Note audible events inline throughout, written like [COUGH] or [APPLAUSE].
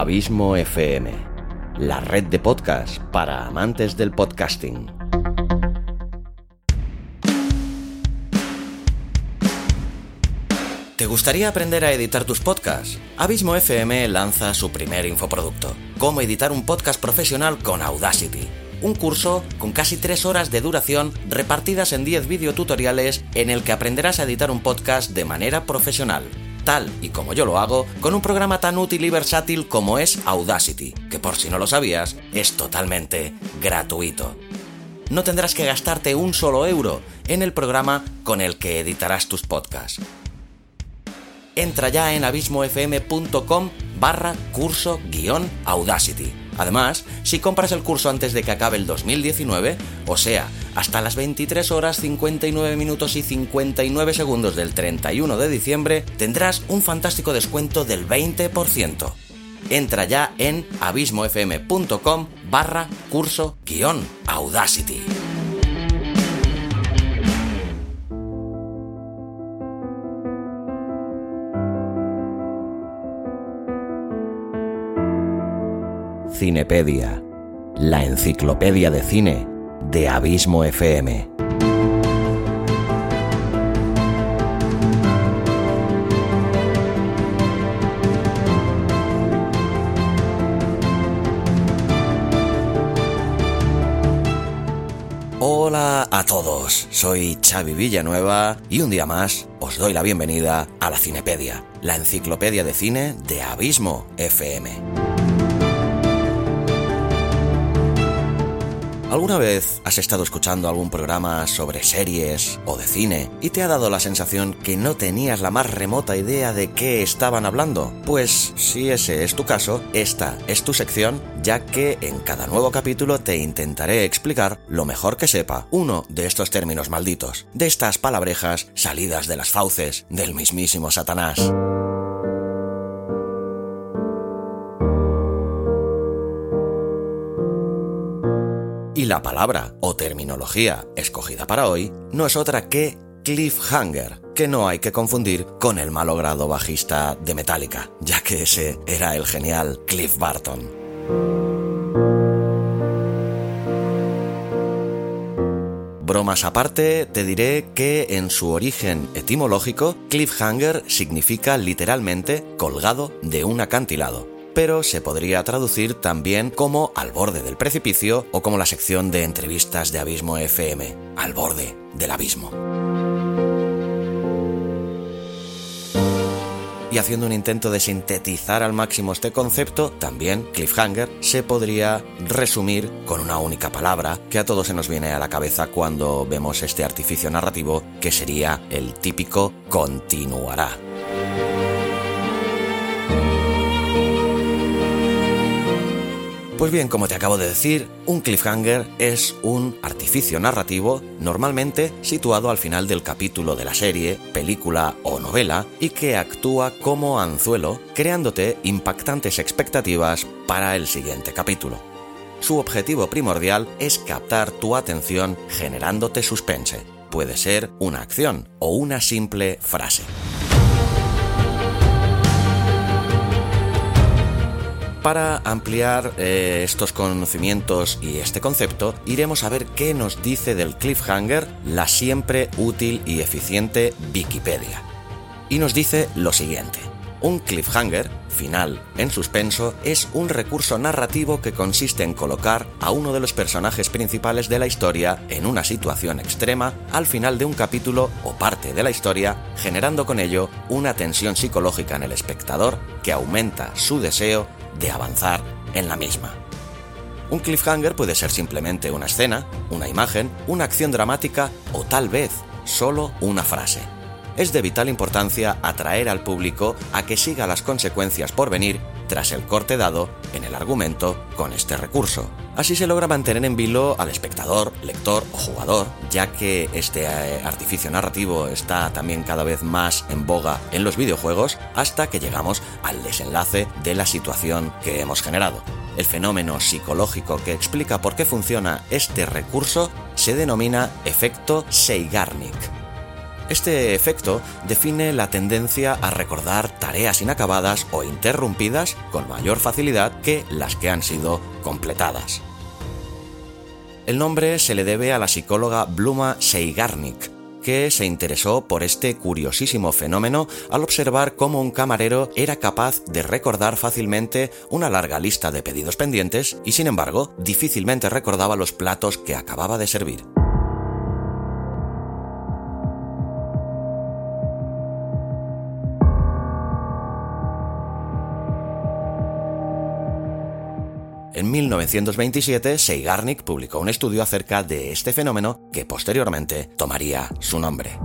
Abismo FM, la red de podcast para amantes del podcasting. ¿Te gustaría aprender a editar tus podcasts? Abismo FM lanza su primer infoproducto, cómo editar un podcast profesional con Audacity. Un curso con casi 3 horas de duración repartidas en 10 videotutoriales en el que aprenderás a editar un podcast de manera profesional y como yo lo hago, con un programa tan útil y versátil como es Audacity, que por si no lo sabías, es totalmente gratuito. No tendrás que gastarte un solo euro en el programa con el que editarás tus podcasts entra ya en abismofm.com barra curso guion Audacity. Además, si compras el curso antes de que acabe el 2019, o sea, hasta las 23 horas 59 minutos y 59 segundos del 31 de diciembre, tendrás un fantástico descuento del 20%. Entra ya en abismofm.com barra curso guion Audacity. Cinepedia, la enciclopedia de cine de Abismo FM. Hola a todos, soy Xavi Villanueva y un día más os doy la bienvenida a la Cinepedia, la enciclopedia de cine de Abismo FM. ¿Alguna vez has estado escuchando algún programa sobre series o de cine y te ha dado la sensación que no tenías la más remota idea de qué estaban hablando? Pues si ese es tu caso, esta es tu sección, ya que en cada nuevo capítulo te intentaré explicar lo mejor que sepa uno de estos términos malditos, de estas palabrejas salidas de las fauces del mismísimo Satanás. La palabra o terminología escogida para hoy no es otra que cliffhanger, que no hay que confundir con el malogrado bajista de Metallica, ya que ese era el genial Cliff Barton. Bromas aparte, te diré que en su origen etimológico, cliffhanger significa literalmente colgado de un acantilado pero se podría traducir también como al borde del precipicio o como la sección de entrevistas de Abismo FM, al borde del abismo. Y haciendo un intento de sintetizar al máximo este concepto, también cliffhanger se podría resumir con una única palabra que a todos se nos viene a la cabeza cuando vemos este artificio narrativo que sería el típico continuará. Pues bien, como te acabo de decir, un cliffhanger es un artificio narrativo normalmente situado al final del capítulo de la serie, película o novela y que actúa como anzuelo, creándote impactantes expectativas para el siguiente capítulo. Su objetivo primordial es captar tu atención generándote suspense. Puede ser una acción o una simple frase. Para ampliar eh, estos conocimientos y este concepto, iremos a ver qué nos dice del cliffhanger la siempre útil y eficiente Wikipedia. Y nos dice lo siguiente. Un cliffhanger, final en suspenso, es un recurso narrativo que consiste en colocar a uno de los personajes principales de la historia en una situación extrema al final de un capítulo o parte de la historia, generando con ello una tensión psicológica en el espectador que aumenta su deseo de avanzar en la misma. Un cliffhanger puede ser simplemente una escena, una imagen, una acción dramática o tal vez solo una frase. Es de vital importancia atraer al público a que siga las consecuencias por venir tras el corte dado en el argumento con este recurso. Así se logra mantener en vilo al espectador, lector o jugador, ya que este eh, artificio narrativo está también cada vez más en boga en los videojuegos hasta que llegamos al desenlace de la situación que hemos generado. El fenómeno psicológico que explica por qué funciona este recurso se denomina efecto Seigarnik Este efecto define la tendencia a recordar tareas inacabadas o interrumpidas con mayor facilidad que las que han sido completadas. El nombre se le debe a la psicóloga Bluma Seigarnik, que se interesó por este curiosísimo fenómeno al observar cómo un camarero era capaz de recordar fácilmente una larga lista de pedidos pendientes y sin embargo difícilmente recordaba los platos que acababa de servir. En 1927, Seigarnik publicó un estudio acerca de este fenómeno que posteriormente tomaría su nombre.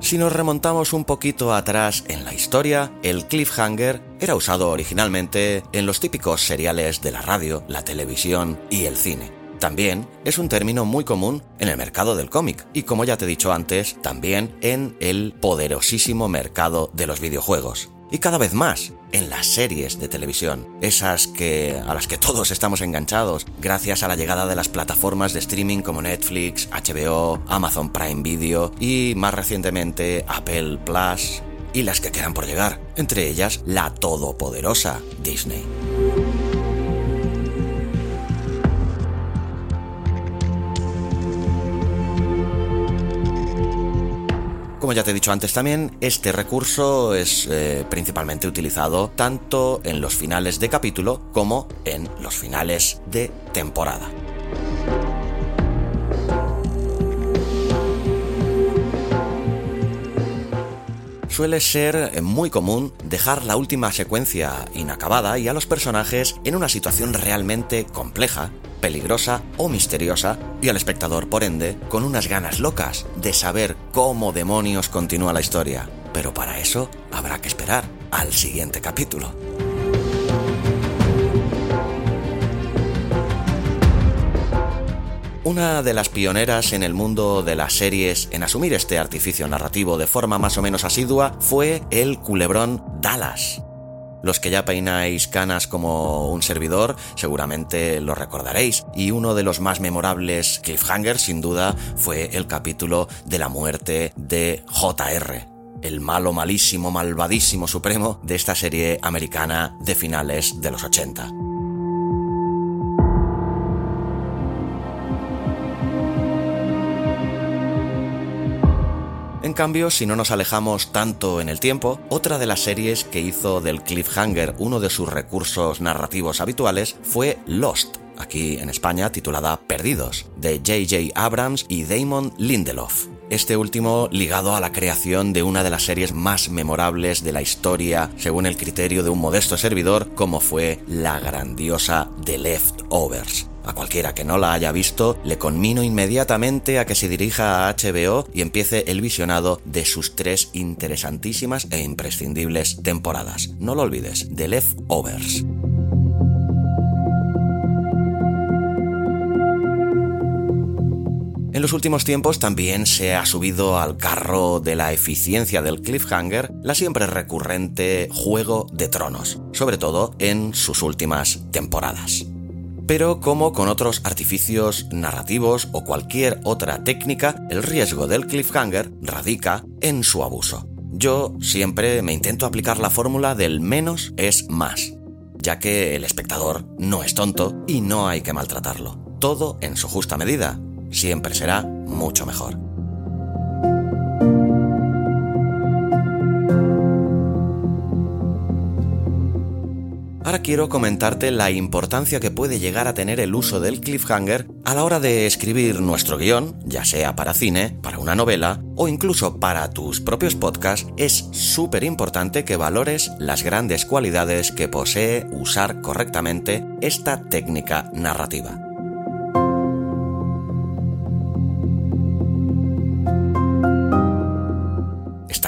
Si nos remontamos un poquito atrás en la historia, el cliffhanger era usado originalmente en los típicos seriales de la radio, la televisión y el cine. También es un término muy común en el mercado del cómic y como ya te he dicho antes, también en el poderosísimo mercado de los videojuegos. Y cada vez más en las series de televisión, esas que a las que todos estamos enganchados gracias a la llegada de las plataformas de streaming como Netflix, HBO, Amazon Prime Video y más recientemente Apple Plus y las que quedan por llegar, entre ellas la todopoderosa Disney. Como ya te he dicho antes también, este recurso es eh, principalmente utilizado tanto en los finales de capítulo como en los finales de temporada. suele ser muy común dejar la última secuencia inacabada y a los personajes en una situación realmente compleja, peligrosa o misteriosa y al espectador, por ende, con unas ganas locas de saber cómo demonios continúa la historia. Pero para eso habrá que esperar al siguiente capítulo. Una de las pioneras en el mundo de las series en asumir este artificio narrativo de forma más o menos asidua fue el culebrón Dallas. Los que ya peináis canas como un servidor seguramente lo recordaréis y uno de los más memorables cliffhangers sin duda fue el capítulo de la muerte de JR, el malo malísimo malvadísimo supremo de esta serie americana de finales de los 80. Cambio, si no nos alejamos tanto en el tiempo, otra de las series que hizo del cliffhanger uno de sus recursos narrativos habituales fue Lost, aquí en España titulada Perdidos, de J.J. Abrams y Damon Lindelof. Este último ligado a la creación de una de las series más memorables de la historia, según el criterio de un modesto servidor, como fue la grandiosa The Leftovers a cualquiera que no la haya visto, le conmino inmediatamente a que se dirija a HBO y empiece el visionado de sus tres interesantísimas e imprescindibles temporadas. No lo olvides, The Leftovers. En los últimos tiempos también se ha subido al carro de la eficiencia del cliffhanger la siempre recurrente Juego de Tronos, sobre todo en sus últimas temporadas pero como con otros artificios narrativos o cualquier otra técnica, el riesgo del cliffhanger radica en su abuso. Yo siempre me intento aplicar la fórmula del menos es más, ya que el espectador no es tonto y no hay que maltratarlo. Todo en su justa medida siempre será mucho mejor. Ahora quiero comentarte la importancia que puede llegar a tener el uso del cliffhanger a la hora de escribir nuestro guion, ya sea para cine, para una novela o incluso para tus propios podcasts. Es súper importante que valores las grandes cualidades que posee usar correctamente esta técnica narrativa.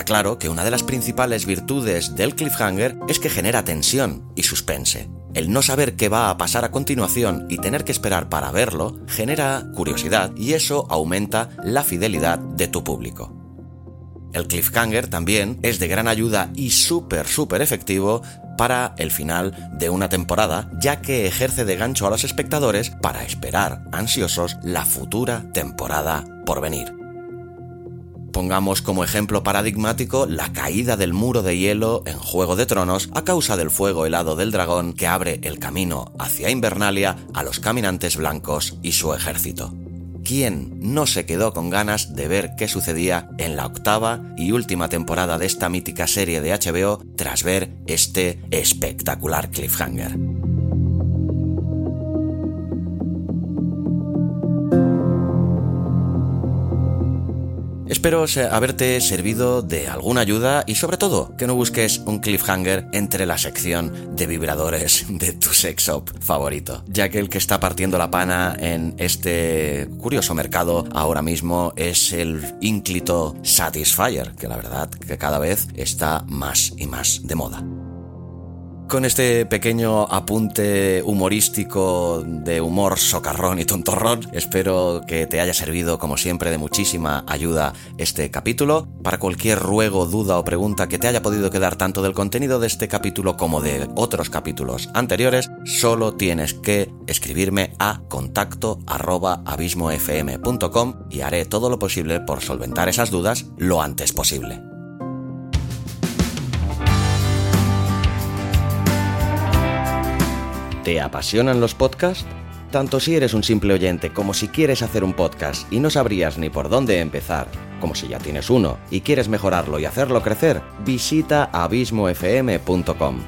Claro que una de las principales virtudes del cliffhanger es que genera tensión y suspense. El no saber qué va a pasar a continuación y tener que esperar para verlo genera curiosidad y eso aumenta la fidelidad de tu público. El cliffhanger también es de gran ayuda y súper, súper efectivo para el final de una temporada, ya que ejerce de gancho a los espectadores para esperar ansiosos la futura temporada por venir. Pongamos como ejemplo paradigmático la caída del muro de hielo en Juego de Tronos a causa del fuego helado del dragón que abre el camino hacia Invernalia a los caminantes blancos y su ejército. ¿Quién no se quedó con ganas de ver qué sucedía en la octava y última temporada de esta mítica serie de HBO tras ver este espectacular cliffhanger? Espero haberte servido de alguna ayuda y sobre todo que no busques un cliffhanger entre la sección de vibradores [LAUGHS] de tu sex favorito, ya que el que está partiendo la pana en este curioso mercado ahora mismo es el ínclito Satisfyer, que la verdad que cada vez está más y más de moda. Con este pequeño apunte humorístico de humor socarrón y tontorrón, espero que te haya servido como siempre de muchísima ayuda este capítulo. Para cualquier ruego, duda o pregunta que te haya podido quedar tanto del contenido de este capítulo como de otros capítulos anteriores, solo tienes que escribirme a contacto arroba y haré todo lo posible por solventar esas dudas lo antes posible. ¿Te apasionan los podcasts? Tanto si eres un simple oyente como si quieres hacer un podcast y no sabrías ni por dónde empezar, como si ya tienes uno y quieres mejorarlo y hacerlo crecer, visita abismofm.com.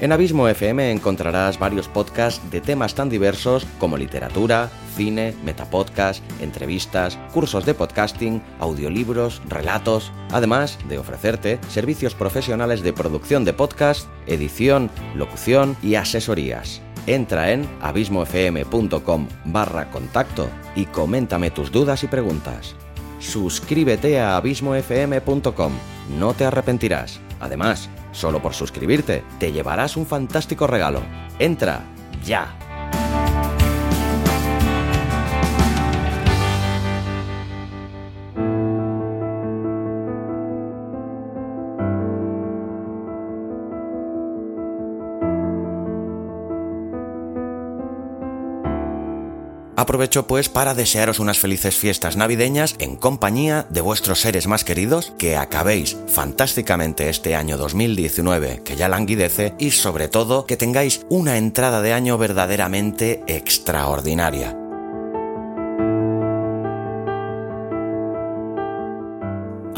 En Abismo FM encontrarás varios podcasts de temas tan diversos como literatura, cine, metapodcast, entrevistas, cursos de podcasting, audiolibros, relatos, además de ofrecerte servicios profesionales de producción de podcast, edición, locución y asesorías entra en abismofm.com barra contacto y coméntame tus dudas y preguntas. Suscríbete a abismofm.com, no te arrepentirás. Además, solo por suscribirte te llevarás un fantástico regalo. Entra ya. Aprovecho pues para desearos unas felices fiestas navideñas en compañía de vuestros seres más queridos, que acabéis fantásticamente este año 2019 que ya languidece y sobre todo que tengáis una entrada de año verdaderamente extraordinaria.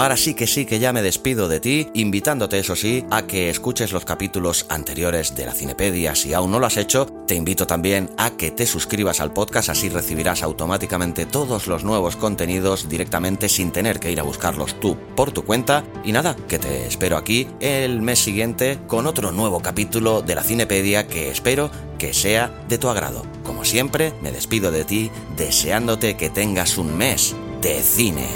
Ahora sí que sí que ya me despido de ti, invitándote eso sí a que escuches los capítulos anteriores de la Cinepedia. Si aún no lo has hecho, te invito también a que te suscribas al podcast, así recibirás automáticamente todos los nuevos contenidos directamente sin tener que ir a buscarlos tú por tu cuenta. Y nada, que te espero aquí el mes siguiente con otro nuevo capítulo de la Cinepedia que espero que sea de tu agrado. Como siempre, me despido de ti deseándote que tengas un mes de cine.